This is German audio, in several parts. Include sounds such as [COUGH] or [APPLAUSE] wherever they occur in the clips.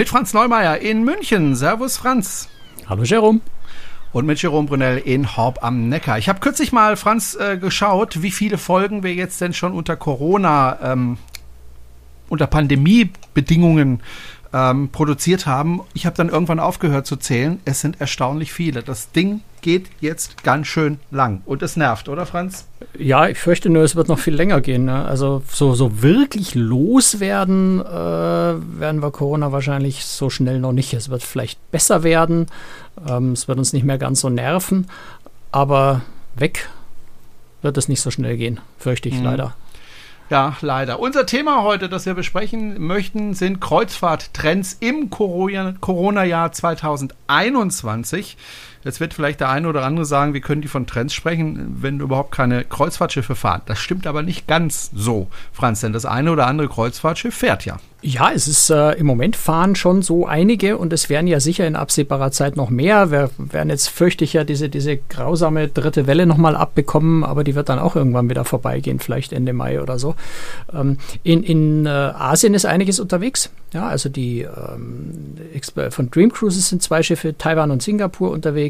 Mit Franz Neumeier in München. Servus, Franz. Hallo, Jerome. Und mit Jerome Brunel in Horb am Neckar. Ich habe kürzlich mal, Franz, äh, geschaut, wie viele Folgen wir jetzt denn schon unter Corona, ähm, unter Pandemiebedingungen ähm, produziert haben. Ich habe dann irgendwann aufgehört zu zählen. Es sind erstaunlich viele. Das Ding geht jetzt ganz schön lang. Und es nervt, oder Franz? Ja, ich fürchte nur, es wird noch viel länger gehen. Ne? Also so, so wirklich loswerden äh, werden wir Corona wahrscheinlich so schnell noch nicht. Es wird vielleicht besser werden. Ähm, es wird uns nicht mehr ganz so nerven. Aber weg wird es nicht so schnell gehen, fürchte ich mhm. leider. Ja, leider. Unser Thema heute, das wir besprechen möchten, sind Kreuzfahrttrends im Corona-Jahr 2021. Jetzt wird vielleicht der eine oder andere sagen, wir können die von Trends sprechen, wenn überhaupt keine Kreuzfahrtschiffe fahren. Das stimmt aber nicht ganz so, Franz, denn das eine oder andere Kreuzfahrtschiff fährt ja. Ja, es ist äh, im Moment fahren schon so einige und es werden ja sicher in absehbarer Zeit noch mehr. Wir werden jetzt fürchte ich ja diese, diese grausame dritte Welle nochmal abbekommen, aber die wird dann auch irgendwann wieder vorbeigehen, vielleicht Ende Mai oder so. Ähm, in in äh, Asien ist einiges unterwegs. Ja, also die ähm, von Dream Cruises sind zwei Schiffe, Taiwan und Singapur unterwegs.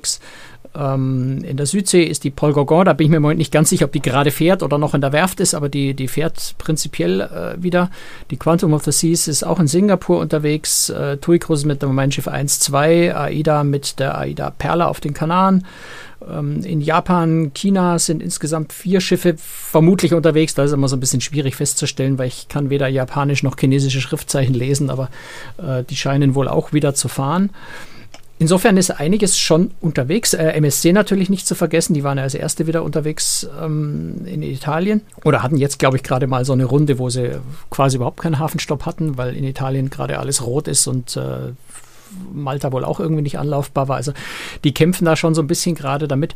Ähm, in der Südsee ist die Gauguin, da bin ich mir im Moment nicht ganz sicher, ob die gerade fährt oder noch in der Werft ist, aber die, die fährt prinzipiell äh, wieder. Die Quantum of the Seas ist auch in Singapur unterwegs, äh, TUI Cruises mit dem Mein Schiff 1, 2, AIDA mit der AIDA Perla auf den Kanaren. Ähm, in Japan, China sind insgesamt vier Schiffe vermutlich unterwegs. Da ist immer so ein bisschen schwierig festzustellen, weil ich kann weder japanisch noch chinesische Schriftzeichen lesen, aber äh, die scheinen wohl auch wieder zu fahren. Insofern ist einiges schon unterwegs. Äh, MSC natürlich nicht zu vergessen, die waren ja als erste wieder unterwegs ähm, in Italien oder hatten jetzt, glaube ich, gerade mal so eine Runde, wo sie quasi überhaupt keinen Hafenstopp hatten, weil in Italien gerade alles rot ist und äh, Malta wohl auch irgendwie nicht anlaufbar war. Also die kämpfen da schon so ein bisschen gerade damit.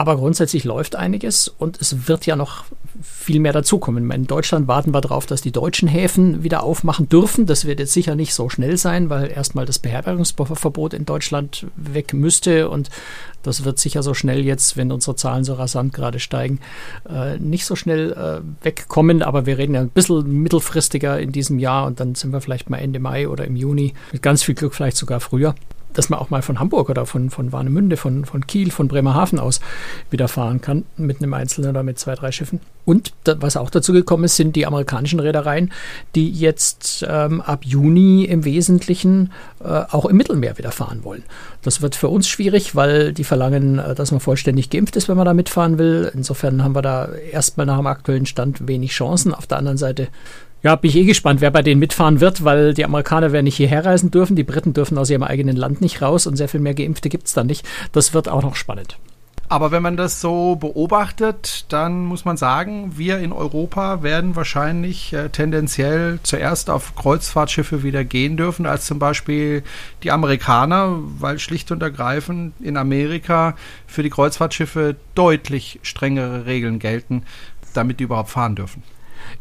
Aber grundsätzlich läuft einiges und es wird ja noch viel mehr dazukommen. In Deutschland warten wir darauf, dass die deutschen Häfen wieder aufmachen dürfen. Das wird jetzt sicher nicht so schnell sein, weil erstmal das Beherbergungsverbot in Deutschland weg müsste und das wird sicher so schnell jetzt, wenn unsere Zahlen so rasant gerade steigen, äh, nicht so schnell äh, wegkommen. Aber wir reden ja ein bisschen mittelfristiger in diesem Jahr und dann sind wir vielleicht mal Ende Mai oder im Juni. Mit ganz viel Glück vielleicht sogar früher dass man auch mal von Hamburg oder von, von Warnemünde, von, von Kiel, von Bremerhaven aus wieder fahren kann mit einem Einzelnen oder mit zwei, drei Schiffen. Und da, was auch dazu gekommen ist, sind die amerikanischen Reedereien, die jetzt ähm, ab Juni im Wesentlichen äh, auch im Mittelmeer wieder fahren wollen. Das wird für uns schwierig, weil die verlangen, äh, dass man vollständig geimpft ist, wenn man da mitfahren will. Insofern haben wir da erstmal nach dem aktuellen Stand wenig Chancen. Auf der anderen Seite ja, bin ich eh gespannt, wer bei denen mitfahren wird, weil die Amerikaner werden nicht hierher reisen dürfen, die Briten dürfen aus ihrem eigenen Land nicht raus und sehr viel mehr Geimpfte gibt es dann nicht. Das wird auch noch spannend. Aber wenn man das so beobachtet, dann muss man sagen, wir in Europa werden wahrscheinlich äh, tendenziell zuerst auf Kreuzfahrtschiffe wieder gehen dürfen, als zum Beispiel die Amerikaner, weil schlicht und ergreifend in Amerika für die Kreuzfahrtschiffe deutlich strengere Regeln gelten, damit die überhaupt fahren dürfen.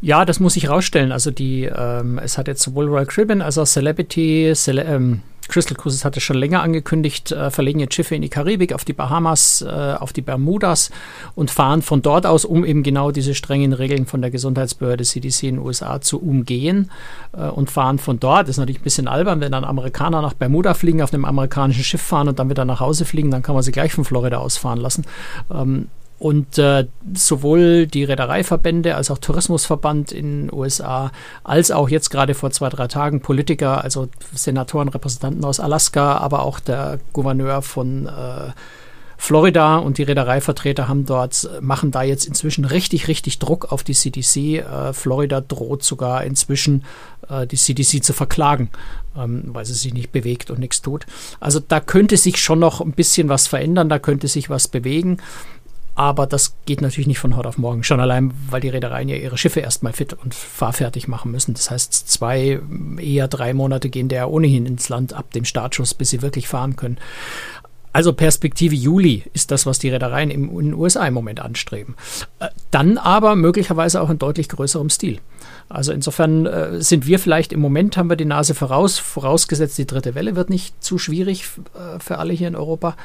Ja, das muss ich rausstellen. Also die, ähm, es hat jetzt sowohl Royal Caribbean als auch Celebrity, Cele ähm, Crystal Cruises hatte schon länger angekündigt, äh, verlegen jetzt Schiffe in die Karibik, auf die Bahamas, äh, auf die Bermudas und fahren von dort aus, um eben genau diese strengen Regeln von der Gesundheitsbehörde CDC in den USA zu umgehen äh, und fahren von dort. Das ist natürlich ein bisschen albern, wenn dann Amerikaner nach Bermuda fliegen, auf einem amerikanischen Schiff fahren und dann wieder nach Hause fliegen, dann kann man sie gleich von Florida aus fahren lassen. Ähm, und äh, sowohl die Reedereiverbände als auch Tourismusverband in den USA, als auch jetzt gerade vor zwei, drei Tagen Politiker, also Senatoren, Repräsentanten aus Alaska, aber auch der Gouverneur von äh, Florida und die Reedereivertreter haben dort, machen da jetzt inzwischen richtig, richtig Druck auf die CDC. Äh, Florida droht sogar inzwischen äh, die CDC zu verklagen, ähm, weil sie sich nicht bewegt und nichts tut. Also da könnte sich schon noch ein bisschen was verändern, da könnte sich was bewegen. Aber das geht natürlich nicht von heute auf morgen. Schon allein, weil die Reedereien ja ihre Schiffe erstmal fit und fahrfertig machen müssen. Das heißt, zwei, eher drei Monate gehen der ohnehin ins Land ab dem Startschuss, bis sie wirklich fahren können. Also Perspektive Juli ist das, was die Reedereien in den USA im Moment anstreben. Äh, dann aber möglicherweise auch in deutlich größerem Stil. Also insofern äh, sind wir vielleicht im Moment haben wir die Nase voraus, vorausgesetzt die dritte Welle wird nicht zu schwierig äh, für alle hier in Europa.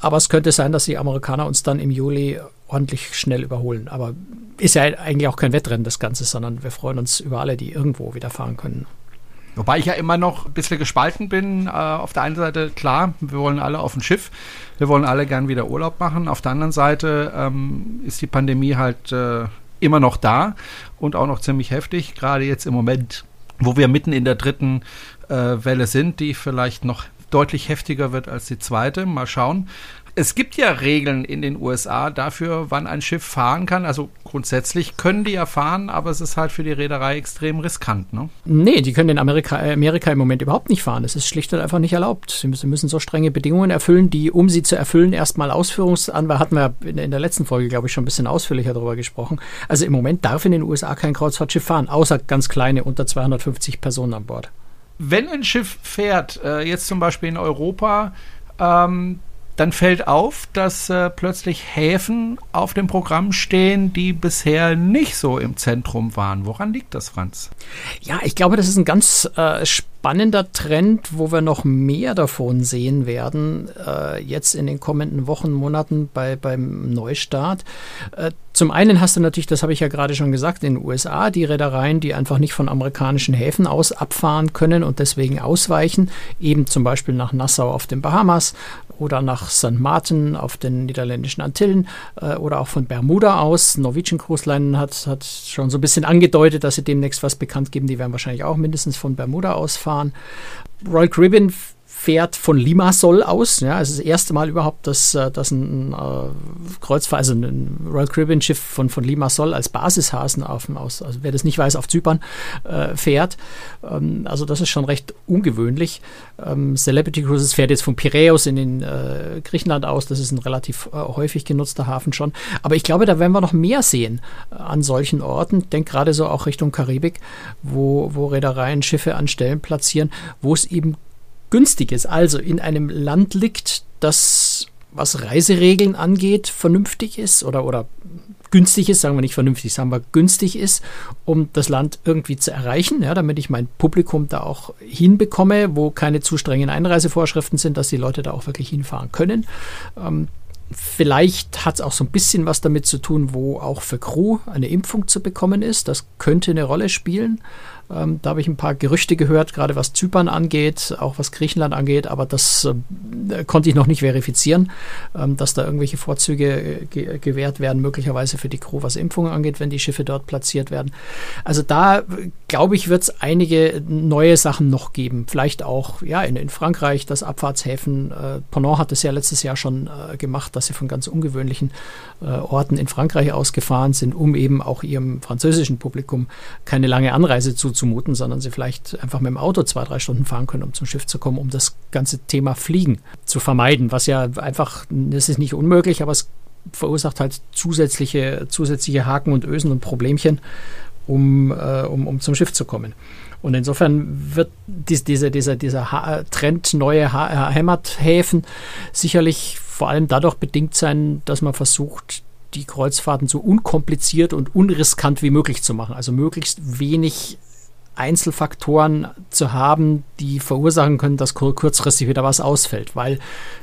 Aber es könnte sein, dass die Amerikaner uns dann im Juli ordentlich schnell überholen. Aber ist ja eigentlich auch kein Wettrennen, das Ganze, sondern wir freuen uns über alle, die irgendwo wieder fahren können. Wobei ich ja immer noch ein bisschen gespalten bin. Äh, auf der einen Seite, klar, wir wollen alle auf ein Schiff, wir wollen alle gern wieder Urlaub machen. Auf der anderen Seite ähm, ist die Pandemie halt äh, immer noch da und auch noch ziemlich heftig, gerade jetzt im Moment, wo wir mitten in der dritten äh, Welle sind, die vielleicht noch deutlich heftiger wird als die zweite. Mal schauen. Es gibt ja Regeln in den USA dafür, wann ein Schiff fahren kann. Also grundsätzlich können die ja fahren, aber es ist halt für die Reederei extrem riskant. Ne? Nee, die können in Amerika, Amerika im Moment überhaupt nicht fahren. Es ist schlicht und einfach nicht erlaubt. Sie müssen, müssen so strenge Bedingungen erfüllen, die, um sie zu erfüllen, erstmal Ausführungsanwalt, hatten wir in, in der letzten Folge, glaube ich, schon ein bisschen ausführlicher darüber gesprochen. Also im Moment darf in den USA kein Kreuzfahrtschiff fahren, außer ganz kleine, unter 250 Personen an Bord. Wenn ein Schiff fährt, äh, jetzt zum Beispiel in Europa, ähm, dann fällt auf, dass äh, plötzlich Häfen auf dem Programm stehen, die bisher nicht so im Zentrum waren. Woran liegt das, Franz? Ja, ich glaube, das ist ein ganz äh, spannender Trend, wo wir noch mehr davon sehen werden, äh, jetzt in den kommenden Wochen, Monaten bei, beim Neustart. Äh, zum einen hast du natürlich, das habe ich ja gerade schon gesagt, in den USA die Reedereien, die einfach nicht von amerikanischen Häfen aus abfahren können und deswegen ausweichen, eben zum Beispiel nach Nassau auf den Bahamas oder nach St. Martin auf den niederländischen Antillen äh, oder auch von Bermuda aus. Norwegian Cruise Line hat, hat schon so ein bisschen angedeutet, dass sie demnächst was bekannt geben. Die werden wahrscheinlich auch mindestens von Bermuda aus fahren. Royal Caribbean fährt von Limassol aus. Ja, es ist das erste Mal überhaupt, dass, äh, dass ein äh, Kreuzfahrt, also ein Royal Caribbean Schiff von, von Limassol als Basishasen auf, aus, also wer das nicht weiß, auf Zypern äh, fährt. Ähm, also das ist schon recht ungewöhnlich. Ähm, Celebrity Cruises fährt jetzt von Piräus in den äh, Griechenland aus. Das ist ein relativ äh, häufig genutzter Hafen schon. Aber ich glaube, da werden wir noch mehr sehen äh, an solchen Orten. Ich denke gerade so auch Richtung Karibik, wo, wo Reedereien Schiffe an Stellen platzieren, wo es eben günstig ist, also in einem Land liegt, das, was Reiseregeln angeht, vernünftig ist oder, oder günstig ist, sagen wir nicht vernünftig, sagen wir günstig ist, um das Land irgendwie zu erreichen, ja, damit ich mein Publikum da auch hinbekomme, wo keine zu strengen Einreisevorschriften sind, dass die Leute da auch wirklich hinfahren können. Ähm, Vielleicht hat es auch so ein bisschen was damit zu tun, wo auch für Crew eine Impfung zu bekommen ist. Das könnte eine Rolle spielen. Ähm, da habe ich ein paar Gerüchte gehört, gerade was Zypern angeht, auch was Griechenland angeht, aber das äh, konnte ich noch nicht verifizieren, ähm, dass da irgendwelche Vorzüge äh, ge gewährt werden, möglicherweise für die Crew, was Impfungen angeht, wenn die Schiffe dort platziert werden. Also da, glaube ich, wird es einige neue Sachen noch geben. Vielleicht auch ja, in, in Frankreich, das Abfahrtshäfen. Äh, Ponant hat es ja letztes Jahr schon äh, gemacht, dass sie von ganz ungewöhnlichen äh, Orten in Frankreich ausgefahren sind, um eben auch ihrem französischen Publikum keine lange Anreise zu zumuten, sondern sie vielleicht einfach mit dem Auto zwei, drei Stunden fahren können, um zum Schiff zu kommen, um das ganze Thema Fliegen zu vermeiden, was ja einfach, das ist nicht unmöglich, aber es verursacht halt zusätzliche, zusätzliche Haken und Ösen und Problemchen, um, äh, um, um zum Schiff zu kommen. Und insofern wird dies, diese, dieser, dieser ha Trend neue ha Heimathäfen sicherlich vor allem dadurch bedingt sein, dass man versucht, die Kreuzfahrten so unkompliziert und unriskant wie möglich zu machen. Also möglichst wenig Einzelfaktoren zu haben, die verursachen können, dass kurzfristig wieder was ausfällt, weil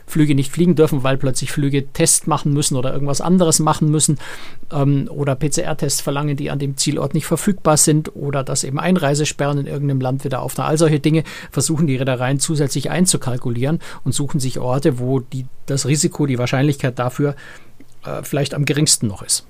Flüge nicht fliegen dürfen, weil plötzlich Flüge Test machen müssen oder irgendwas anderes machen müssen ähm, oder PCR-Tests verlangen, die an dem Zielort nicht verfügbar sind oder dass eben Einreisesperren in irgendeinem Land wieder auftauchen. All solche Dinge versuchen die Reedereien zusätzlich einzukalkulieren und suchen sich Orte, wo die, das Risiko, die Wahrscheinlichkeit dafür äh, vielleicht am geringsten noch ist.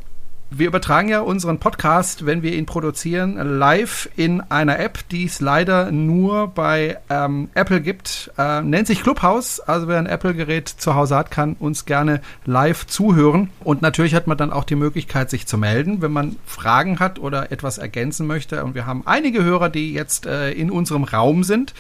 Wir übertragen ja unseren Podcast, wenn wir ihn produzieren, live in einer App, die es leider nur bei ähm, Apple gibt. Äh, nennt sich Clubhouse. Also wer ein Apple-Gerät zu Hause hat, kann uns gerne live zuhören. Und natürlich hat man dann auch die Möglichkeit, sich zu melden, wenn man Fragen hat oder etwas ergänzen möchte. Und wir haben einige Hörer, die jetzt äh, in unserem Raum sind.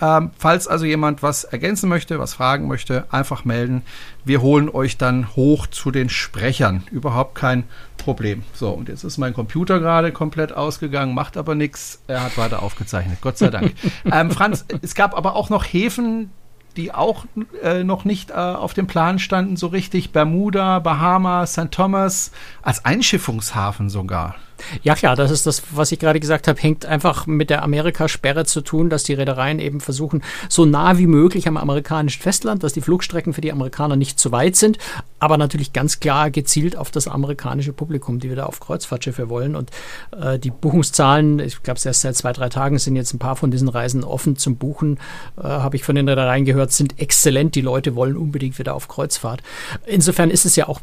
Ähm, falls also jemand was ergänzen möchte, was fragen möchte, einfach melden. Wir holen euch dann hoch zu den Sprechern. Überhaupt kein Problem. So, und jetzt ist mein Computer gerade komplett ausgegangen, macht aber nichts. Er hat weiter aufgezeichnet, Gott sei Dank. [LAUGHS] ähm, Franz, es gab aber auch noch Häfen, die auch äh, noch nicht äh, auf dem Plan standen, so richtig. Bermuda, Bahamas, St. Thomas, als Einschiffungshafen sogar. Ja klar, das ist das, was ich gerade gesagt habe, hängt einfach mit der Amerikasperre zu tun, dass die Reedereien eben versuchen, so nah wie möglich am amerikanischen Festland, dass die Flugstrecken für die Amerikaner nicht zu weit sind, aber natürlich ganz klar gezielt auf das amerikanische Publikum, die wieder auf Kreuzfahrtschiffe wollen. Und äh, die Buchungszahlen, ich glaube, erst seit zwei, drei Tagen sind jetzt ein paar von diesen Reisen offen zum Buchen, äh, habe ich von den Reedereien gehört, sind exzellent. Die Leute wollen unbedingt wieder auf Kreuzfahrt. Insofern ist es ja auch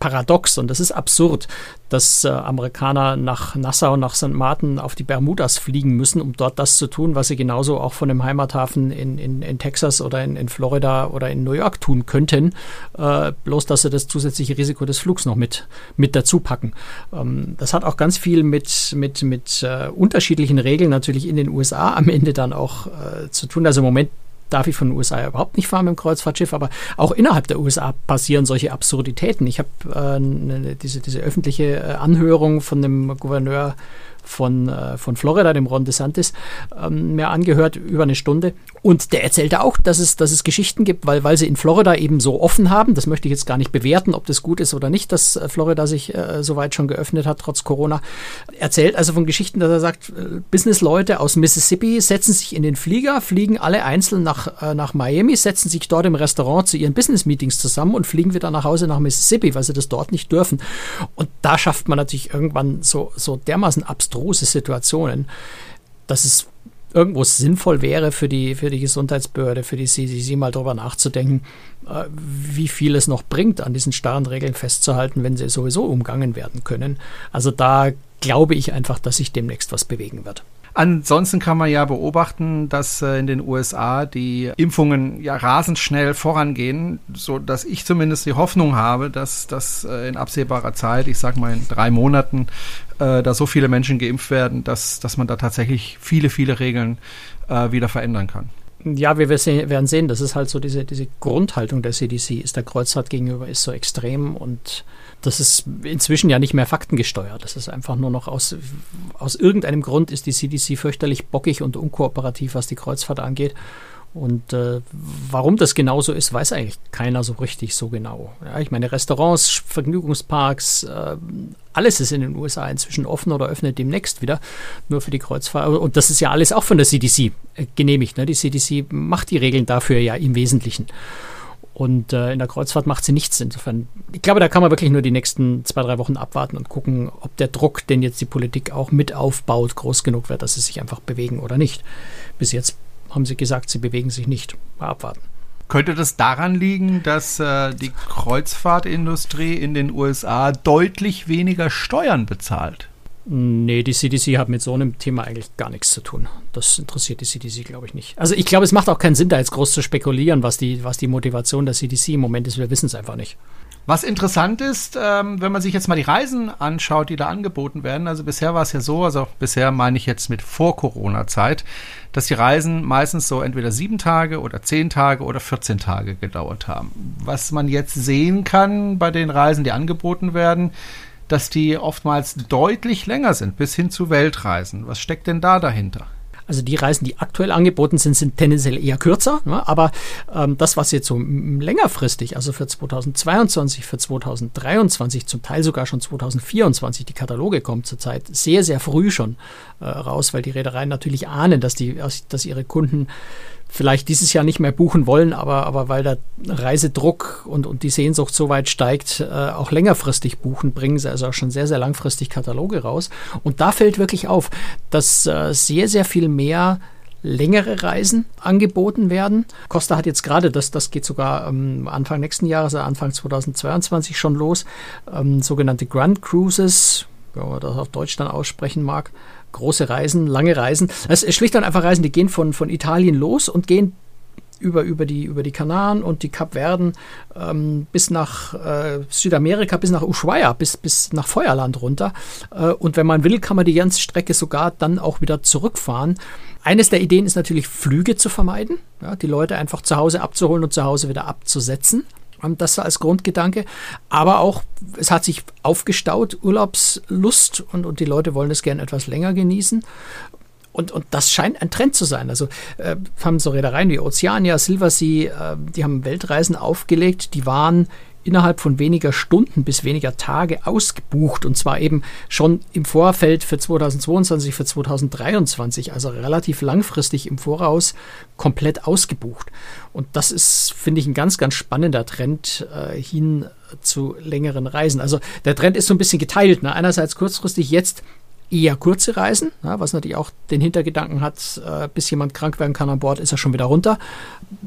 paradox und das ist absurd, dass äh, Amerikaner nach Nassau, nach St. Martin auf die Bermudas fliegen müssen, um dort das zu tun, was sie genauso auch von dem Heimathafen in, in, in Texas oder in, in Florida oder in New York tun könnten, äh, bloß dass sie das zusätzliche Risiko des Flugs noch mit, mit dazu packen. Ähm, das hat auch ganz viel mit, mit, mit äh, unterschiedlichen Regeln natürlich in den USA am Ende dann auch äh, zu tun. Also im Moment darf ich von den USA überhaupt nicht fahren mit dem Kreuzfahrtschiff, aber auch innerhalb der USA passieren solche Absurditäten. Ich habe äh, ne, diese, diese öffentliche äh, Anhörung von dem Gouverneur von, äh, von Florida, dem Ron DeSantis, ähm, mir angehört über eine Stunde. Und der erzählte auch, dass es, dass es Geschichten gibt, weil, weil sie in Florida eben so offen haben. Das möchte ich jetzt gar nicht bewerten, ob das gut ist oder nicht, dass äh, Florida sich äh, soweit schon geöffnet hat, trotz Corona. Erzählt also von Geschichten, dass er sagt, äh, Businessleute aus Mississippi setzen sich in den Flieger, fliegen alle einzeln nach, äh, nach Miami, setzen sich dort im Restaurant zu ihren Business-Meetings zusammen und fliegen wieder nach Hause nach Mississippi, weil sie das dort nicht dürfen. Und da schafft man natürlich irgendwann so, so dermaßen abstruse Situationen, dass es irgendwo sinnvoll wäre für die, für die Gesundheitsbehörde, für die CDC mal darüber nachzudenken, äh, wie viel es noch bringt, an diesen starren Regeln festzuhalten, wenn sie sowieso umgangen werden können. Also da glaube ich einfach, dass sich demnächst was bewegen wird. Ansonsten kann man ja beobachten, dass äh, in den USA die Impfungen ja rasend schnell vorangehen, so dass ich zumindest die Hoffnung habe, dass das äh, in absehbarer Zeit, ich sag mal in drei Monaten, äh, da so viele Menschen geimpft werden, dass, dass man da tatsächlich viele, viele Regeln äh, wieder verändern kann. Ja, wir werden sehen, das ist halt so diese, diese Grundhaltung der CDC, ist der Kreuzfahrt gegenüber ist so extrem und das ist inzwischen ja nicht mehr faktengesteuert. Das ist einfach nur noch aus, aus irgendeinem Grund ist die CDC fürchterlich bockig und unkooperativ, was die Kreuzfahrt angeht. Und äh, warum das genauso ist, weiß eigentlich keiner so richtig so genau. Ja, ich meine, Restaurants, Vergnügungsparks, äh, alles ist in den USA inzwischen offen oder öffnet demnächst wieder, nur für die Kreuzfahrt. Und das ist ja alles auch von der CDC äh, genehmigt. Ne? Die CDC macht die Regeln dafür ja im Wesentlichen. Und äh, in der Kreuzfahrt macht sie nichts. Insofern, ich glaube, da kann man wirklich nur die nächsten zwei, drei Wochen abwarten und gucken, ob der Druck, den jetzt die Politik auch mit aufbaut, groß genug wird, dass sie sich einfach bewegen oder nicht. Bis jetzt haben sie gesagt, sie bewegen sich nicht. Mal abwarten. Könnte das daran liegen, dass äh, die Kreuzfahrtindustrie in den USA deutlich weniger Steuern bezahlt? Nee, die CDC hat mit so einem Thema eigentlich gar nichts zu tun. Das interessiert die CDC, glaube ich, nicht. Also ich glaube, es macht auch keinen Sinn, da jetzt groß zu spekulieren, was die, was die Motivation der CDC im Moment ist. Wir wissen es einfach nicht. Was interessant ist, ähm, wenn man sich jetzt mal die Reisen anschaut, die da angeboten werden. Also bisher war es ja so, also bisher meine ich jetzt mit Vor-Corona-Zeit, dass die Reisen meistens so entweder sieben Tage oder zehn Tage oder 14 Tage gedauert haben. Was man jetzt sehen kann bei den Reisen, die angeboten werden, dass die oftmals deutlich länger sind, bis hin zu Weltreisen. Was steckt denn da dahinter? Also die Reisen, die aktuell angeboten sind, sind tendenziell eher kürzer. Ne? Aber ähm, das, was jetzt so längerfristig, also für 2022, für 2023, zum Teil sogar schon 2024, die Kataloge kommen zurzeit sehr, sehr früh schon äh, raus, weil die Reedereien natürlich ahnen, dass, die, dass ihre Kunden vielleicht dieses Jahr nicht mehr buchen wollen, aber, aber weil der Reisedruck und, und die Sehnsucht so weit steigt, äh, auch längerfristig buchen, bringen sie also auch schon sehr, sehr langfristig Kataloge raus. Und da fällt wirklich auf, dass äh, sehr, sehr viel mehr längere Reisen angeboten werden. Costa hat jetzt gerade, das, das geht sogar ähm, Anfang nächsten Jahres, also Anfang 2022 schon los, ähm, sogenannte Grand Cruises, wenn man das auf Deutsch dann aussprechen mag, große Reisen, lange Reisen. Es ist schlicht und einfach Reisen, die gehen von, von Italien los und gehen über, über, die, über die Kanaren und die Kapverden ähm, bis nach äh, Südamerika, bis nach Ushuaia, bis, bis nach Feuerland runter. Äh, und wenn man will, kann man die ganze Strecke sogar dann auch wieder zurückfahren. Eines der Ideen ist natürlich, Flüge zu vermeiden, ja, die Leute einfach zu Hause abzuholen und zu Hause wieder abzusetzen. Das als Grundgedanke. Aber auch, es hat sich aufgestaut, Urlaubslust und, und die Leute wollen es gerne etwas länger genießen. Und, und das scheint ein Trend zu sein. Also äh, haben so Reedereien wie Oceania, Silversea, äh, die haben Weltreisen aufgelegt, die waren innerhalb von weniger Stunden bis weniger Tage ausgebucht und zwar eben schon im Vorfeld für 2022, für 2023, also relativ langfristig im Voraus komplett ausgebucht. Und das ist, finde ich, ein ganz, ganz spannender Trend äh, hin zu längeren Reisen. Also der Trend ist so ein bisschen geteilt. Ne? Einerseits kurzfristig jetzt eher kurze Reisen, ja, was natürlich auch den Hintergedanken hat, äh, bis jemand krank werden kann an Bord, ist er schon wieder runter.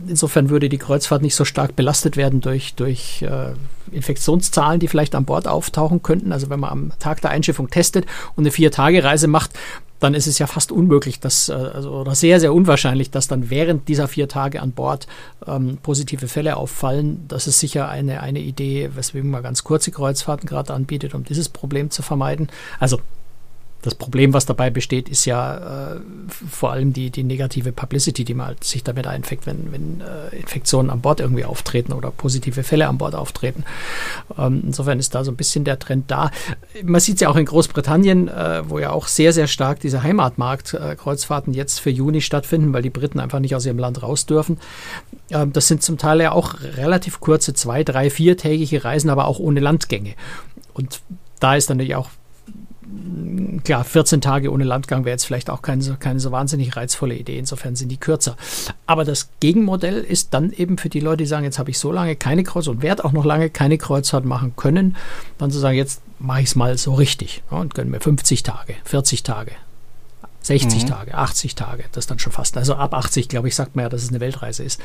Insofern würde die Kreuzfahrt nicht so stark belastet werden durch, durch äh, Infektionszahlen, die vielleicht an Bord auftauchen könnten. Also wenn man am Tag der Einschiffung testet und eine Vier-Tage-Reise macht, dann ist es ja fast unmöglich, dass, äh, also, oder sehr, sehr unwahrscheinlich, dass dann während dieser vier Tage an Bord ähm, positive Fälle auffallen. Das ist sicher eine, eine Idee, weswegen man ganz kurze Kreuzfahrten gerade anbietet, um dieses Problem zu vermeiden. Also das Problem, was dabei besteht, ist ja äh, vor allem die, die negative Publicity, die man halt sich damit einfängt, wenn, wenn äh, Infektionen an Bord irgendwie auftreten oder positive Fälle an Bord auftreten. Ähm, insofern ist da so ein bisschen der Trend da. Man sieht es ja auch in Großbritannien, äh, wo ja auch sehr, sehr stark diese Heimatmarkt-Kreuzfahrten jetzt für Juni stattfinden, weil die Briten einfach nicht aus ihrem Land raus dürfen. Ähm, das sind zum Teil ja auch relativ kurze, zwei, drei, viertägige Reisen, aber auch ohne Landgänge. Und da ist dann natürlich auch klar, 14 Tage ohne Landgang wäre jetzt vielleicht auch keine, keine so wahnsinnig reizvolle Idee. Insofern sind die kürzer. Aber das Gegenmodell ist dann eben für die Leute, die sagen, jetzt habe ich so lange keine Kreuzfahrt und werde auch noch lange keine Kreuzfahrt machen können, dann zu sagen, jetzt mache ich es mal so richtig ja, und gönne mir 50 Tage, 40 Tage, 60 mhm. Tage, 80 Tage. Das ist dann schon fast. Also ab 80, glaube ich, sagt man ja, dass es eine Weltreise ist.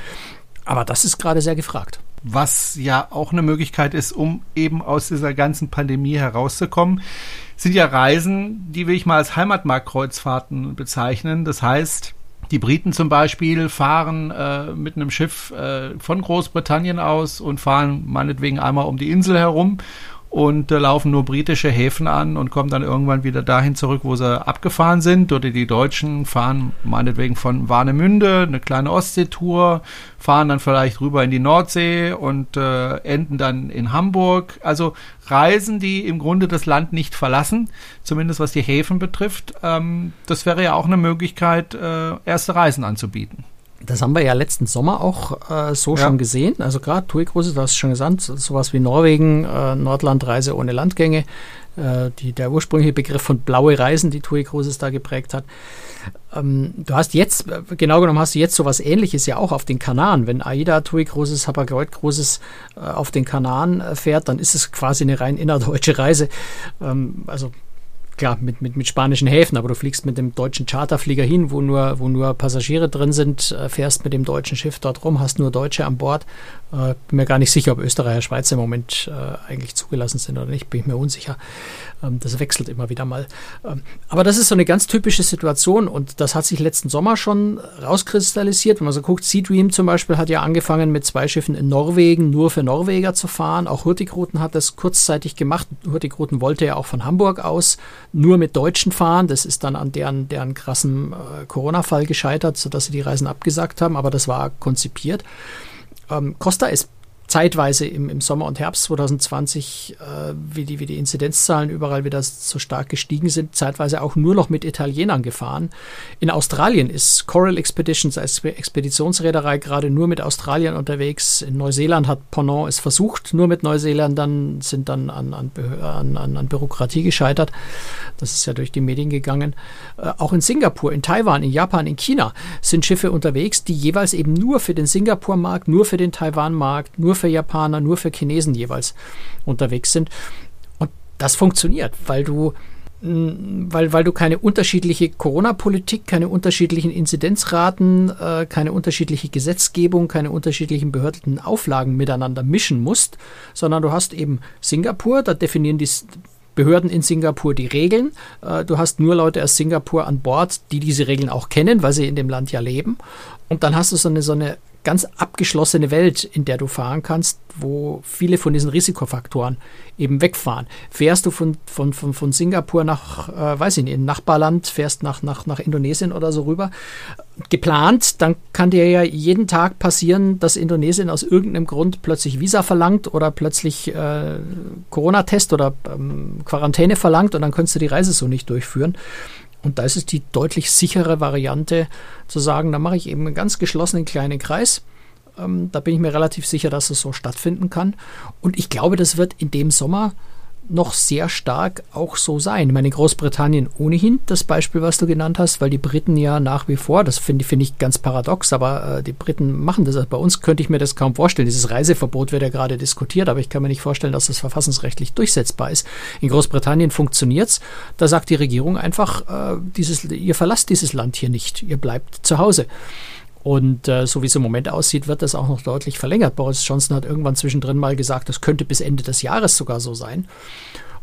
Aber das ist gerade sehr gefragt. Was ja auch eine Möglichkeit ist, um eben aus dieser ganzen Pandemie herauszukommen sind ja Reisen, die will ich mal als Heimatmarktkreuzfahrten bezeichnen. Das heißt, die Briten zum Beispiel fahren äh, mit einem Schiff äh, von Großbritannien aus und fahren meinetwegen einmal um die Insel herum und äh, laufen nur britische Häfen an und kommen dann irgendwann wieder dahin zurück, wo sie abgefahren sind. Oder die Deutschen fahren meinetwegen von Warnemünde eine kleine Ostseetour, fahren dann vielleicht rüber in die Nordsee und äh, enden dann in Hamburg. Also Reisen, die im Grunde das Land nicht verlassen, zumindest was die Häfen betrifft. Ähm, das wäre ja auch eine Möglichkeit, äh, erste Reisen anzubieten. Das haben wir ja letzten Sommer auch äh, so ja. schon gesehen. Also gerade TUI-Große, du hast schon gesagt, sowas wie Norwegen, äh, Nordlandreise ohne Landgänge, äh, die, der ursprüngliche Begriff von blaue Reisen, die TUI Großes da geprägt hat. Ähm, du hast jetzt, genau genommen hast du jetzt sowas ähnliches ja auch auf den Kanaren. Wenn AIDA TUI Großes, Hapag-Lloyd Großes äh, auf den Kanaren äh, fährt, dann ist es quasi eine rein innerdeutsche Reise. Ähm, also klar, mit, mit, mit spanischen Häfen, aber du fliegst mit dem deutschen Charterflieger hin, wo nur, wo nur Passagiere drin sind, äh, fährst mit dem deutschen Schiff dort rum, hast nur Deutsche an Bord. Äh, bin mir gar nicht sicher, ob Österreicher, Schweizer im Moment äh, eigentlich zugelassen sind oder nicht, bin ich mir unsicher. Ähm, das wechselt immer wieder mal. Ähm, aber das ist so eine ganz typische Situation und das hat sich letzten Sommer schon rauskristallisiert. Wenn man so guckt, Sea zum Beispiel hat ja angefangen mit zwei Schiffen in Norwegen nur für Norweger zu fahren. Auch Hurtigruten hat das kurzzeitig gemacht. Hurtigruten wollte ja auch von Hamburg aus nur mit Deutschen fahren. Das ist dann an deren, deren krassen äh, Corona-Fall gescheitert, sodass sie die Reisen abgesagt haben, aber das war konzipiert. Ähm, Costa ist zeitweise im, im Sommer und Herbst 2020, äh, wie, die, wie die Inzidenzzahlen überall wieder so stark gestiegen sind, zeitweise auch nur noch mit Italienern gefahren. In Australien ist Coral Expeditions als Expeditionsreederei gerade nur mit Australien unterwegs. In Neuseeland hat Ponant es versucht, nur mit Neuseeländern, sind dann an, an, an, an Bürokratie gescheitert. Das ist ja durch die Medien gegangen. Äh, auch in Singapur, in Taiwan, in Japan, in China sind Schiffe unterwegs, die jeweils eben nur für den Singapur-Markt, nur für den Taiwan-Markt, nur für Japaner, nur für Chinesen jeweils unterwegs sind. Und das funktioniert, weil du weil, weil du keine unterschiedliche Corona-Politik, keine unterschiedlichen Inzidenzraten, äh, keine unterschiedliche Gesetzgebung, keine unterschiedlichen behördlichen Auflagen miteinander mischen musst, sondern du hast eben Singapur, da definieren die Behörden in Singapur die Regeln. Äh, du hast nur Leute aus Singapur an Bord, die diese Regeln auch kennen, weil sie in dem Land ja leben. Und dann hast du so eine, so eine ganz abgeschlossene Welt, in der du fahren kannst, wo viele von diesen Risikofaktoren eben wegfahren. Fährst du von, von, von, von Singapur nach, äh, weiß ich nicht, in Nachbarland, fährst nach, nach, nach Indonesien oder so rüber, geplant, dann kann dir ja jeden Tag passieren, dass Indonesien aus irgendeinem Grund plötzlich Visa verlangt oder plötzlich äh, Corona-Test oder ähm, Quarantäne verlangt und dann kannst du die Reise so nicht durchführen. Und da ist es die deutlich sichere Variante zu sagen, da mache ich eben einen ganz geschlossenen kleinen Kreis Ähm, da bin ich mir relativ sicher, dass es so stattfinden kann. Und ich glaube, das wird in dem Sommer noch sehr stark auch so sein. Ich meine, in Großbritannien ohnehin das Beispiel, was du genannt hast, weil die Briten ja nach wie vor, das finde find ich ganz paradox, aber äh, die Briten machen das. Also bei uns könnte ich mir das kaum vorstellen. Dieses Reiseverbot wird ja gerade diskutiert, aber ich kann mir nicht vorstellen, dass das verfassungsrechtlich durchsetzbar ist. In Großbritannien funktioniert es. Da sagt die Regierung einfach, äh, dieses, ihr verlasst dieses Land hier nicht, ihr bleibt zu Hause. Und äh, so wie es im Moment aussieht, wird das auch noch deutlich verlängert. Boris Johnson hat irgendwann zwischendrin mal gesagt, das könnte bis Ende des Jahres sogar so sein.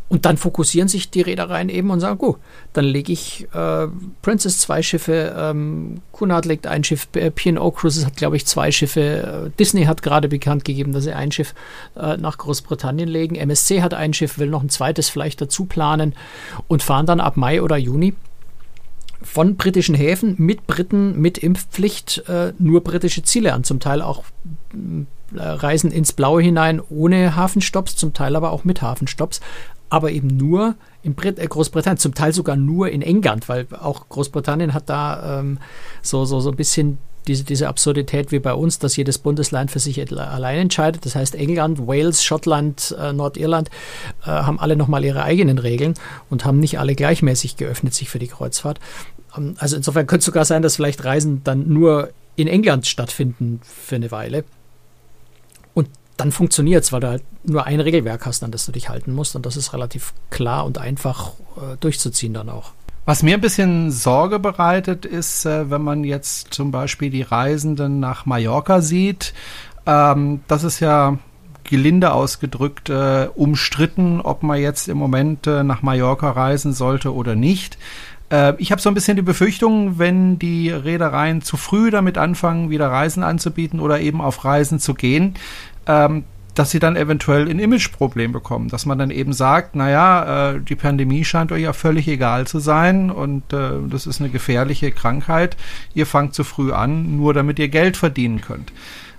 Und dann fokussieren sich die Reedereien eben und sagen, gut, dann lege ich äh, Princess zwei Schiffe, ähm, Cunard legt ein Schiff, P&O Cruises hat, glaube ich, zwei Schiffe, äh, Disney hat gerade bekannt gegeben, dass sie ein Schiff äh, nach Großbritannien legen, MSC hat ein Schiff, will noch ein zweites vielleicht dazu planen und fahren dann ab Mai oder Juni von britischen Häfen mit Briten mit Impfpflicht äh, nur britische Ziele an, zum Teil auch äh, Reisen ins Blaue hinein ohne Hafenstopps, zum Teil aber auch mit Hafenstopps, aber eben nur in Brit äh, Großbritannien, zum Teil sogar nur in England, weil auch Großbritannien hat da ähm, so, so, so ein bisschen diese, diese Absurdität wie bei uns, dass jedes Bundesland für sich allein entscheidet. Das heißt, England, Wales, Schottland, äh, Nordirland äh, haben alle nochmal ihre eigenen Regeln und haben nicht alle gleichmäßig geöffnet sich für die Kreuzfahrt. Ähm, also insofern könnte es sogar sein, dass vielleicht Reisen dann nur in England stattfinden für eine Weile. Und dann funktioniert es, weil du halt nur ein Regelwerk hast, an das du dich halten musst. Und das ist relativ klar und einfach äh, durchzuziehen dann auch. Was mir ein bisschen Sorge bereitet, ist, äh, wenn man jetzt zum Beispiel die Reisenden nach Mallorca sieht. Ähm, das ist ja gelinde ausgedrückt äh, umstritten, ob man jetzt im Moment äh, nach Mallorca reisen sollte oder nicht. Äh, ich habe so ein bisschen die Befürchtung, wenn die Reedereien zu früh damit anfangen, wieder Reisen anzubieten oder eben auf Reisen zu gehen, ähm, dass sie dann eventuell ein Imageproblem bekommen, dass man dann eben sagt, naja, äh, die Pandemie scheint euch ja völlig egal zu sein und äh, das ist eine gefährliche Krankheit. Ihr fangt zu früh an, nur damit ihr Geld verdienen könnt.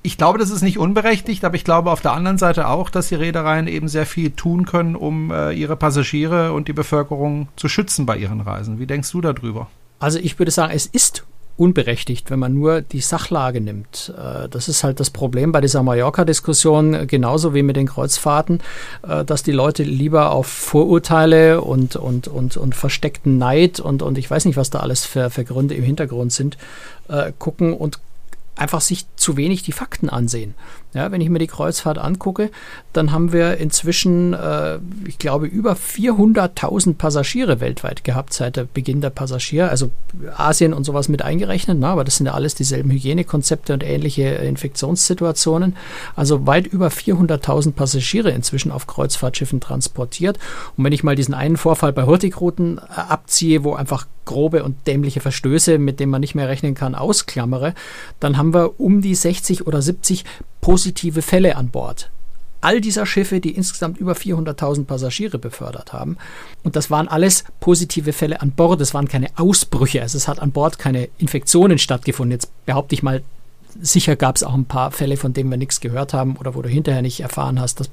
Ich glaube, das ist nicht unberechtigt, aber ich glaube auf der anderen Seite auch, dass die Reedereien eben sehr viel tun können, um äh, ihre Passagiere und die Bevölkerung zu schützen bei ihren Reisen. Wie denkst du darüber? Also ich würde sagen, es ist unberechtigt, wenn man nur die Sachlage nimmt. Äh, das ist halt das Problem bei dieser Mallorca-Diskussion, genauso wie mit den Kreuzfahrten, äh, dass die Leute lieber auf Vorurteile und, und, und, und versteckten Neid und, und ich weiß nicht, was da alles für, für Gründe im Hintergrund sind, äh, gucken und einfach sich zu wenig die Fakten ansehen. Ja, wenn ich mir die Kreuzfahrt angucke, dann haben wir inzwischen, äh, ich glaube, über 400.000 Passagiere weltweit gehabt seit der Beginn der Passagier, also Asien und sowas mit eingerechnet, na, aber das sind ja alles dieselben Hygienekonzepte und ähnliche Infektionssituationen. Also weit über 400.000 Passagiere inzwischen auf Kreuzfahrtschiffen transportiert. Und wenn ich mal diesen einen Vorfall bei Hurtigruten äh, abziehe, wo einfach grobe und dämliche Verstöße, mit denen man nicht mehr rechnen kann, ausklammere, dann haben wir um die 60 oder 70 positive Fälle an Bord. All dieser Schiffe, die insgesamt über 400.000 Passagiere befördert haben. Und das waren alles positive Fälle an Bord. Es waren keine Ausbrüche. Also es hat an Bord keine Infektionen stattgefunden. Jetzt behaupte ich mal, Sicher gab es auch ein paar Fälle, von denen wir nichts gehört haben oder wo du hinterher nicht erfahren hast, dass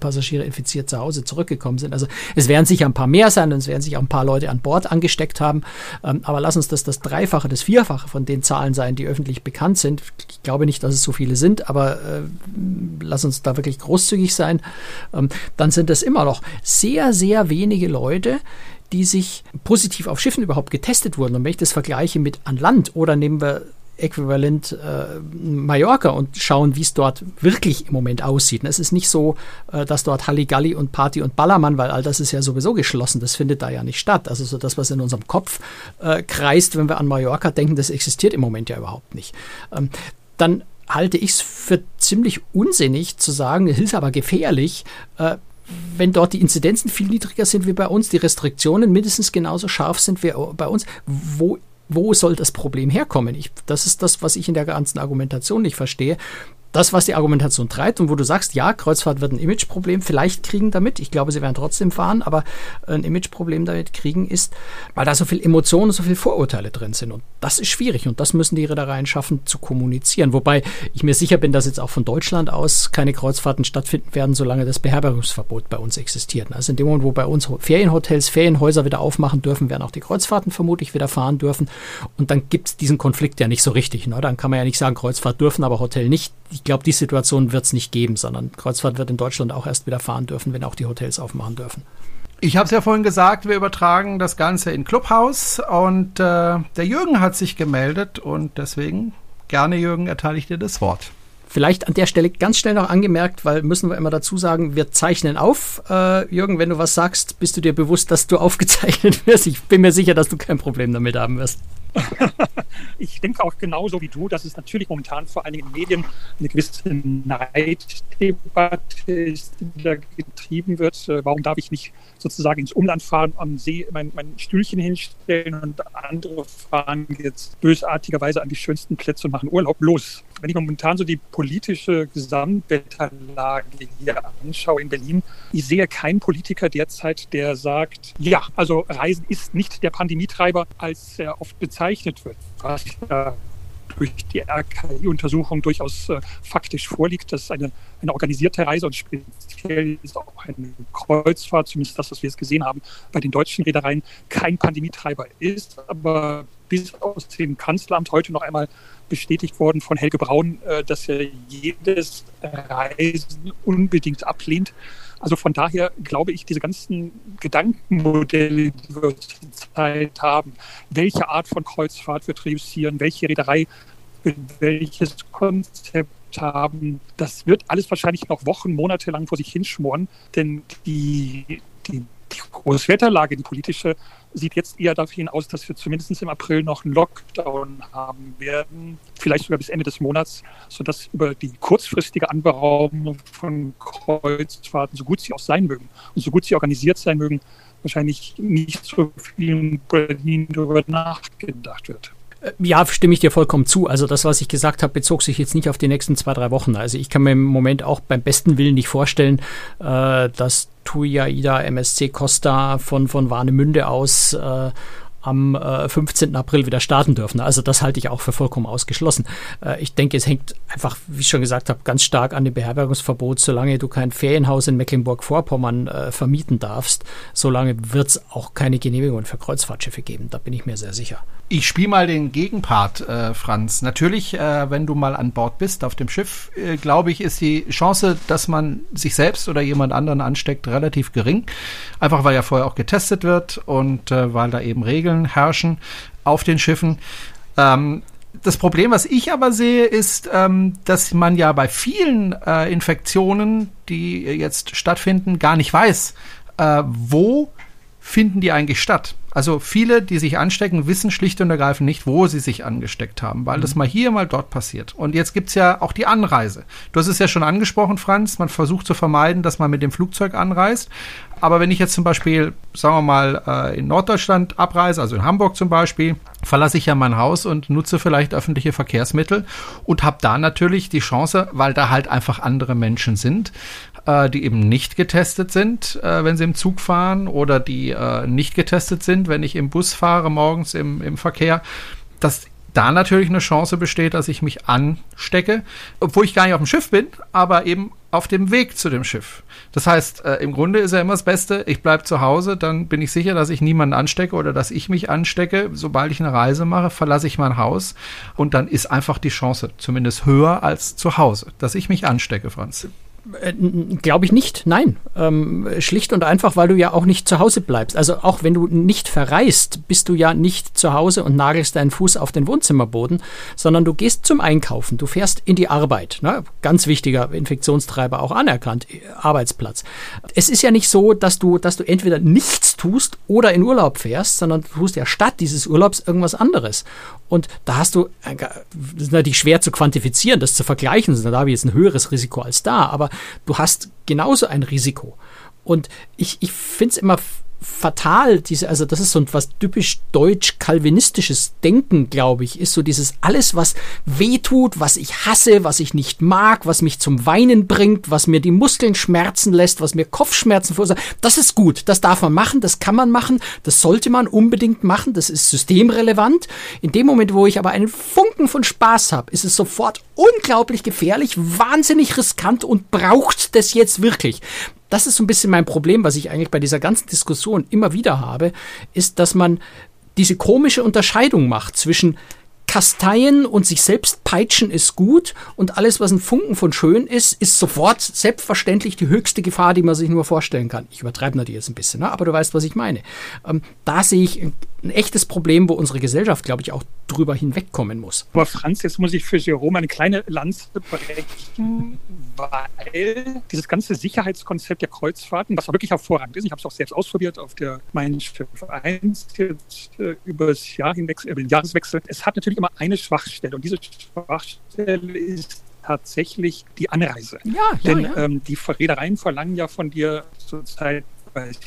Passagiere infiziert zu Hause zurückgekommen sind. Also es werden sicher ein paar mehr sein und es werden sich auch ein paar Leute an Bord angesteckt haben. Ähm, aber lass uns das das Dreifache, das Vierfache von den Zahlen sein, die öffentlich bekannt sind. Ich glaube nicht, dass es so viele sind, aber äh, lass uns da wirklich großzügig sein. Ähm, dann sind es immer noch sehr, sehr wenige Leute, die sich positiv auf Schiffen überhaupt getestet wurden. Und wenn ich das vergleiche mit an Land oder nehmen wir Äquivalent äh, Mallorca und schauen, wie es dort wirklich im Moment aussieht. Es ist nicht so, äh, dass dort Halligalli und Party und Ballermann, weil all das ist ja sowieso geschlossen, das findet da ja nicht statt. Also so das, was in unserem Kopf äh, kreist, wenn wir an Mallorca denken, das existiert im Moment ja überhaupt nicht. Ähm, dann halte ich es für ziemlich unsinnig zu sagen, es ist aber gefährlich, äh, wenn dort die Inzidenzen viel niedriger sind wie bei uns, die Restriktionen mindestens genauso scharf sind wie bei uns, wo wo soll das Problem herkommen? Ich, das ist das, was ich in der ganzen Argumentation nicht verstehe. Das, was die Argumentation treibt und wo du sagst, ja, Kreuzfahrt wird ein Imageproblem vielleicht kriegen damit. Ich glaube, sie werden trotzdem fahren, aber ein Imageproblem damit kriegen ist, weil da so viel Emotionen, so viel Vorurteile drin sind. Und das ist schwierig und das müssen die Reedereien schaffen zu kommunizieren. Wobei ich mir sicher bin, dass jetzt auch von Deutschland aus keine Kreuzfahrten stattfinden werden, solange das Beherbergungsverbot bei uns existiert. Also in dem Moment, wo bei uns Ferienhotels, Ferienhäuser wieder aufmachen dürfen, werden auch die Kreuzfahrten vermutlich wieder fahren dürfen. Und dann gibt es diesen Konflikt ja nicht so richtig. Ne? Dann kann man ja nicht sagen, Kreuzfahrt dürfen, aber Hotel nicht ich glaube, die Situation wird es nicht geben, sondern Kreuzfahrt wird in Deutschland auch erst wieder fahren dürfen, wenn auch die Hotels aufmachen dürfen. Ich habe es ja vorhin gesagt, wir übertragen das Ganze in Clubhaus und äh, der Jürgen hat sich gemeldet und deswegen gerne, Jürgen, erteile ich dir das Wort. Vielleicht an der Stelle ganz schnell noch angemerkt, weil müssen wir immer dazu sagen, wir zeichnen auf. Äh, Jürgen, wenn du was sagst, bist du dir bewusst, dass du [LAUGHS] aufgezeichnet wirst? Ich bin mir sicher, dass du kein Problem damit haben wirst. [LAUGHS] ich denke auch genauso wie du, dass es natürlich momentan vor allen Dingen in Medien eine gewisse Neiddebatte ist, die da getrieben wird. Äh, warum darf ich nicht sozusagen ins Umland fahren, am See mein, mein Stühlchen hinstellen und andere fahren jetzt bösartigerweise an die schönsten Plätze und machen Urlaub? Los! Wenn ich momentan so die politische Gesamtwetterlage hier anschaue in Berlin, ich sehe keinen Politiker derzeit, der sagt, ja, also Reisen ist nicht der Pandemietreiber, als er oft bezeichnet wird, was ja durch die RKI-Untersuchung durchaus äh, faktisch vorliegt, dass eine, eine organisierte Reise und speziell ist auch eine Kreuzfahrt, zumindest das, was wir jetzt gesehen haben, bei den deutschen Reedereien kein Pandemietreiber ist, aber bis aus dem Kanzleramt heute noch einmal bestätigt worden von Helge Braun, äh, dass er jedes Reisen unbedingt ablehnt. Also von daher glaube ich, diese ganzen Gedankenmodelle, die wir zurzeit haben, welche Art von Kreuzfahrt wir triussieren, welche Reederei welches Konzept haben, das wird alles wahrscheinlich noch Wochen, Monate lang vor sich hinschmoren, denn die, die die Großwetterlage, die politische, sieht jetzt eher dafür aus, dass wir zumindest im April noch einen Lockdown haben werden, vielleicht sogar bis Ende des Monats, sodass über die kurzfristige Anberaumung von Kreuzfahrten, so gut sie auch sein mögen und so gut sie organisiert sein mögen, wahrscheinlich nicht so viel in Berlin darüber nachgedacht wird. Äh, ja, stimme ich dir vollkommen zu. Also das, was ich gesagt habe, bezog sich jetzt nicht auf die nächsten zwei, drei Wochen. Also ich kann mir im Moment auch beim besten Willen nicht vorstellen, äh, dass TUI, AIDA, MSC Costa von, von Warnemünde aus äh, am äh, 15. April wieder starten dürfen. Also das halte ich auch für vollkommen ausgeschlossen. Äh, ich denke, es hängt einfach, wie ich schon gesagt habe, ganz stark an dem Beherbergungsverbot. Solange du kein Ferienhaus in Mecklenburg-Vorpommern äh, vermieten darfst, solange wird es auch keine Genehmigung für Kreuzfahrtschiffe geben. Da bin ich mir sehr sicher. Ich spiele mal den Gegenpart, äh, Franz. Natürlich, äh, wenn du mal an Bord bist auf dem Schiff, äh, glaube ich, ist die Chance, dass man sich selbst oder jemand anderen ansteckt, relativ gering. Einfach weil ja vorher auch getestet wird und äh, weil da eben Regeln herrschen auf den Schiffen. Ähm, das Problem, was ich aber sehe, ist, ähm, dass man ja bei vielen äh, Infektionen, die jetzt stattfinden, gar nicht weiß, äh, wo finden die eigentlich statt. Also viele, die sich anstecken, wissen schlicht und ergreifend nicht, wo sie sich angesteckt haben, weil mhm. das mal hier, mal dort passiert. Und jetzt gibt's ja auch die Anreise. Du hast es ja schon angesprochen, Franz, man versucht zu vermeiden, dass man mit dem Flugzeug anreist. Aber wenn ich jetzt zum Beispiel, sagen wir mal, äh, in Norddeutschland abreise, also in Hamburg zum Beispiel, verlasse ich ja mein Haus und nutze vielleicht öffentliche Verkehrsmittel und habe da natürlich die Chance, weil da halt einfach andere Menschen sind, äh, die eben nicht getestet sind, äh, wenn sie im Zug fahren oder die äh, nicht getestet sind, wenn ich im Bus fahre morgens im, im Verkehr, dass da natürlich eine Chance besteht, dass ich mich anstecke, obwohl ich gar nicht auf dem Schiff bin, aber eben auf dem Weg zu dem Schiff. Das heißt, äh, im Grunde ist ja immer das Beste, ich bleibe zu Hause, dann bin ich sicher, dass ich niemanden anstecke oder dass ich mich anstecke. Sobald ich eine Reise mache, verlasse ich mein Haus und dann ist einfach die Chance zumindest höher als zu Hause, dass ich mich anstecke, Franz. Äh, Glaube ich nicht, nein. Ähm, schlicht und einfach, weil du ja auch nicht zu Hause bleibst. Also auch wenn du nicht verreist, bist du ja nicht zu Hause und nagelst deinen Fuß auf den Wohnzimmerboden, sondern du gehst zum Einkaufen, du fährst in die Arbeit. Ne? Ganz wichtiger Infektionstreiber auch anerkannt, Arbeitsplatz. Es ist ja nicht so, dass du, dass du entweder nichts tust oder in Urlaub fährst, sondern du tust ja statt dieses Urlaubs irgendwas anderes. Und da hast du, äh, das ist natürlich schwer zu quantifizieren, das zu vergleichen, da habe ich jetzt ein höheres Risiko als da, aber du hast genauso ein Risiko. Und ich, ich finde es immer fatal, diese, also das ist so was typisch deutsch-kalvinistisches Denken, glaube ich, ist so dieses alles, was wehtut, was ich hasse, was ich nicht mag, was mich zum Weinen bringt, was mir die Muskeln schmerzen lässt, was mir Kopfschmerzen verursacht, das ist gut, das darf man machen, das kann man machen, das sollte man unbedingt machen, das ist systemrelevant. In dem Moment, wo ich aber einen Funken von Spaß habe, ist es sofort unglaublich gefährlich, wahnsinnig riskant und braucht das jetzt wirklich das ist so ein bisschen mein Problem, was ich eigentlich bei dieser ganzen Diskussion immer wieder habe, ist, dass man diese komische Unterscheidung macht zwischen Kasteien und sich selbst peitschen ist gut und alles, was ein Funken von schön ist, ist sofort selbstverständlich die höchste Gefahr, die man sich nur vorstellen kann. Ich übertreibe natürlich jetzt ein bisschen, ne? aber du weißt, was ich meine. Ähm, da sehe ich ein, echtes Problem, wo unsere Gesellschaft, glaube ich, auch drüber hinwegkommen muss. Aber Franz, jetzt muss ich für Jerome eine kleine Lanze brechen, weil dieses ganze Sicherheitskonzept der Kreuzfahrten, was auch wirklich hervorragend ist, ich habe es auch selbst ausprobiert auf der Mein Schiff 1 jetzt äh, über das Jahr hinweg, äh, den Jahreswechsel, es hat natürlich immer eine Schwachstelle. Und diese Schwachstelle ist tatsächlich die Anreise. Ja, Denn ja, ja. Ähm, die Reedereien verlangen ja von dir zurzeit weil es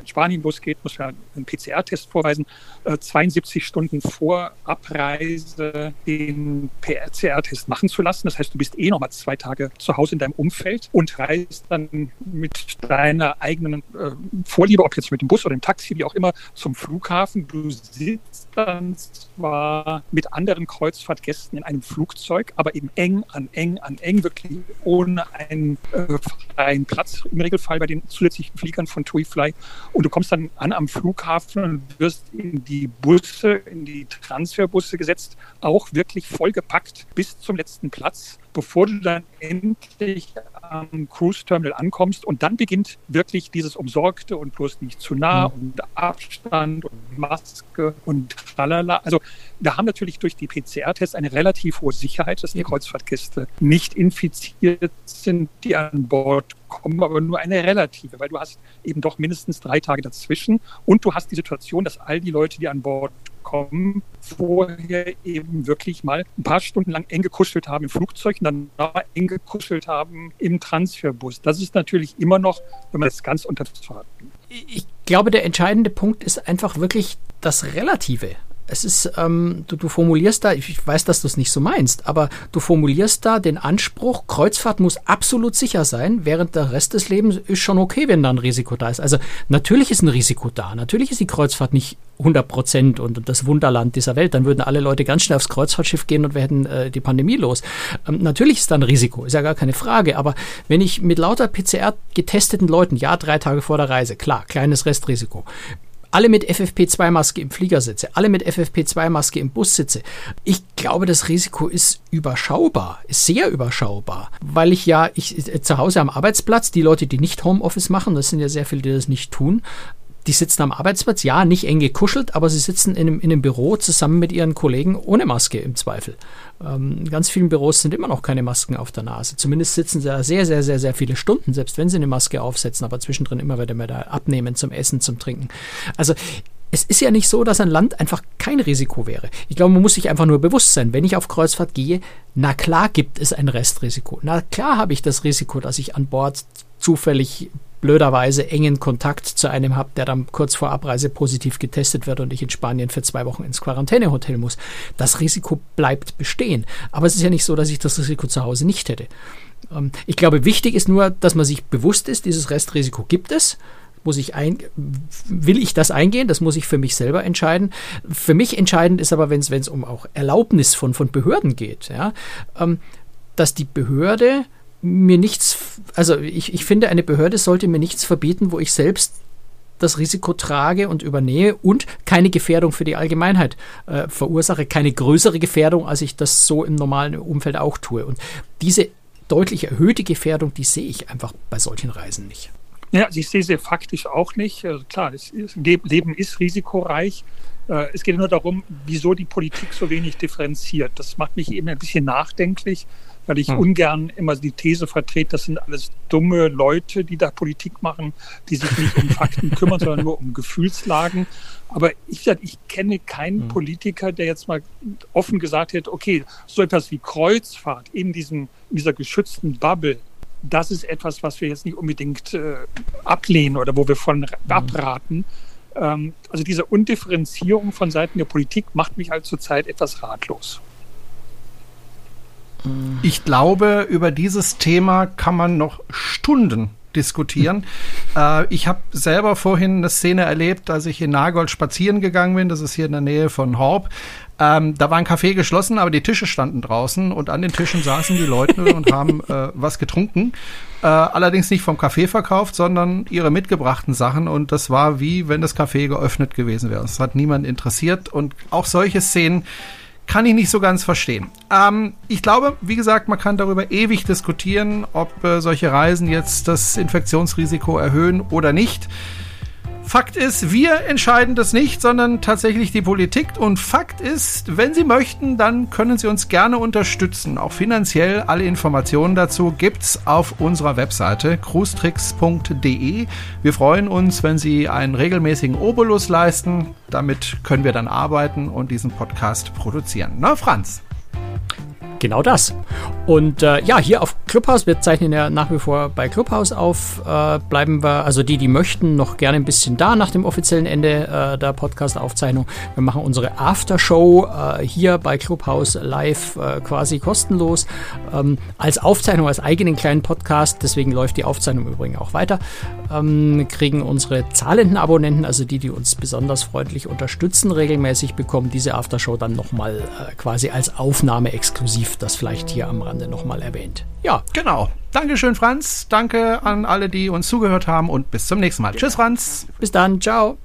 in Spanien losgeht, muss ja einen PCR-Test vorweisen, 72 Stunden vor Abreise den PCR-Test machen zu lassen. Das heißt, du bist eh noch mal zwei Tage zu Hause in deinem Umfeld und reist dann mit deiner eigenen äh, Vorliebe, ob jetzt mit dem Bus oder dem Taxi, wie auch immer, zum Flughafen. Du sitzt dann zwar mit anderen Kreuzfahrtgästen in einem Flugzeug, aber eben eng an eng an eng, wirklich ohne einen äh, freien Platz im Regelfall bei den zusätzlichen Fliegern von TuiFly. Und du kommst dann an am Flughafen und wirst in die Busse, in die Transferbusse gesetzt, auch wirklich vollgepackt bis zum letzten Platz bevor du dann endlich am Cruise Terminal ankommst. Und dann beginnt wirklich dieses Umsorgte und bloß nicht zu nah mhm. und Abstand und Maske und tralala. Also da haben natürlich durch die PCR-Tests eine relativ hohe Sicherheit, dass die Kreuzfahrtgäste nicht infiziert sind, die an Bord kommen, aber nur eine relative, weil du hast eben doch mindestens drei Tage dazwischen und du hast die Situation, dass all die Leute, die an Bord kommen, vorher eben wirklich mal ein paar Stunden lang eng gekuschelt haben im Flugzeug und dann eng gekuschelt haben im Transferbus. Das ist natürlich immer noch, wenn man das ganz unter Ich glaube, der entscheidende Punkt ist einfach wirklich das Relative es ist, ähm, du, du formulierst da, ich weiß, dass du es nicht so meinst, aber du formulierst da den Anspruch, Kreuzfahrt muss absolut sicher sein, während der Rest des Lebens ist schon okay, wenn da ein Risiko da ist. Also natürlich ist ein Risiko da. Natürlich ist die Kreuzfahrt nicht 100 Prozent und das Wunderland dieser Welt. Dann würden alle Leute ganz schnell aufs Kreuzfahrtschiff gehen und wir hätten äh, die Pandemie los. Ähm, natürlich ist da ein Risiko, ist ja gar keine Frage. Aber wenn ich mit lauter PCR getesteten Leuten, ja, drei Tage vor der Reise, klar, kleines Restrisiko alle mit FFP2-Maske im Flieger sitze, alle mit FFP2-Maske im Bus sitze. Ich glaube, das Risiko ist überschaubar, ist sehr überschaubar, weil ich ja ich, äh, zu Hause am Arbeitsplatz, die Leute, die nicht Homeoffice machen, das sind ja sehr viele, die das nicht tun, die sitzen am Arbeitsplatz, ja, nicht eng gekuschelt, aber sie sitzen in einem, in einem Büro zusammen mit ihren Kollegen ohne Maske im Zweifel. Ähm, ganz vielen Büros sind immer noch keine Masken auf der Nase. Zumindest sitzen sie da sehr, sehr, sehr, sehr viele Stunden, selbst wenn sie eine Maske aufsetzen, aber zwischendrin immer wieder mal da abnehmen zum Essen, zum Trinken. Also es ist ja nicht so, dass ein Land einfach kein Risiko wäre. Ich glaube, man muss sich einfach nur bewusst sein, wenn ich auf Kreuzfahrt gehe, na klar gibt es ein Restrisiko. Na klar habe ich das Risiko, dass ich an Bord zufällig blöderweise engen Kontakt zu einem habe, der dann kurz vor Abreise positiv getestet wird und ich in Spanien für zwei Wochen ins Quarantänehotel muss. Das Risiko bleibt bestehen. Aber es ist ja nicht so, dass ich das Risiko zu Hause nicht hätte. Ähm, ich glaube, wichtig ist nur, dass man sich bewusst ist, dieses Restrisiko gibt es muss ich ein, will ich das eingehen? Das muss ich für mich selber entscheiden. Für mich entscheidend ist aber, wenn es um auch Erlaubnis von, von Behörden geht, ja, ähm, dass die Behörde mir nichts, also ich, ich finde, eine Behörde sollte mir nichts verbieten, wo ich selbst das Risiko trage und übernehme und keine Gefährdung für die Allgemeinheit äh, verursache, keine größere Gefährdung, als ich das so im normalen Umfeld auch tue. Und diese deutlich erhöhte Gefährdung, die sehe ich einfach bei solchen Reisen nicht. Ja, ich sehe sie faktisch auch nicht. Also klar, das Leben ist risikoreich. Äh, es geht nur darum, wieso die Politik so wenig differenziert. Das macht mich eben ein bisschen nachdenklich weil ich hm. ungern immer die These vertrete, das sind alles dumme Leute, die da Politik machen, die sich nicht um Fakten [LAUGHS] kümmern, sondern nur um Gefühlslagen. Aber ich, ich kenne keinen hm. Politiker, der jetzt mal offen gesagt hätte, okay, so etwas wie Kreuzfahrt in, diesem, in dieser geschützten Bubble, das ist etwas, was wir jetzt nicht unbedingt äh, ablehnen oder wo wir von mhm. abraten. Ähm, also diese Undifferenzierung von Seiten der Politik macht mich halt zurzeit etwas ratlos. Ich glaube, über dieses Thema kann man noch Stunden diskutieren. [LAUGHS] äh, ich habe selber vorhin eine Szene erlebt, als ich in Nagold spazieren gegangen bin. Das ist hier in der Nähe von Horb. Ähm, da war ein Café geschlossen, aber die Tische standen draußen und an den Tischen saßen die Leute [LAUGHS] und haben äh, was getrunken. Äh, allerdings nicht vom Café verkauft, sondern ihre mitgebrachten Sachen und das war wie wenn das Café geöffnet gewesen wäre. Es hat niemand interessiert und auch solche Szenen kann ich nicht so ganz verstehen. Ähm, ich glaube, wie gesagt, man kann darüber ewig diskutieren, ob äh, solche Reisen jetzt das Infektionsrisiko erhöhen oder nicht. Fakt ist, wir entscheiden das nicht, sondern tatsächlich die Politik. Und Fakt ist, wenn Sie möchten, dann können Sie uns gerne unterstützen. Auch finanziell. Alle Informationen dazu gibt's auf unserer Webseite cruestricks.de. Wir freuen uns, wenn Sie einen regelmäßigen Obolus leisten. Damit können wir dann arbeiten und diesen Podcast produzieren. Na, Franz? Genau das. Und äh, ja, hier auf Clubhouse, wir zeichnen ja nach wie vor bei Clubhouse auf, äh, bleiben wir, also die, die möchten, noch gerne ein bisschen da nach dem offiziellen Ende äh, der Podcast-Aufzeichnung. Wir machen unsere Aftershow äh, hier bei Clubhouse live äh, quasi kostenlos ähm, als Aufzeichnung, als eigenen kleinen Podcast. Deswegen läuft die Aufzeichnung übrigens auch weiter. Ähm, kriegen unsere zahlenden Abonnenten, also die, die uns besonders freundlich unterstützen, regelmäßig bekommen diese Aftershow dann nochmal äh, quasi als Aufnahme exklusiv das vielleicht hier am Rande nochmal erwähnt. Ja. Genau. Dankeschön, Franz. Danke an alle, die uns zugehört haben und bis zum nächsten Mal. Tschüss, Franz. Bis dann. Ciao.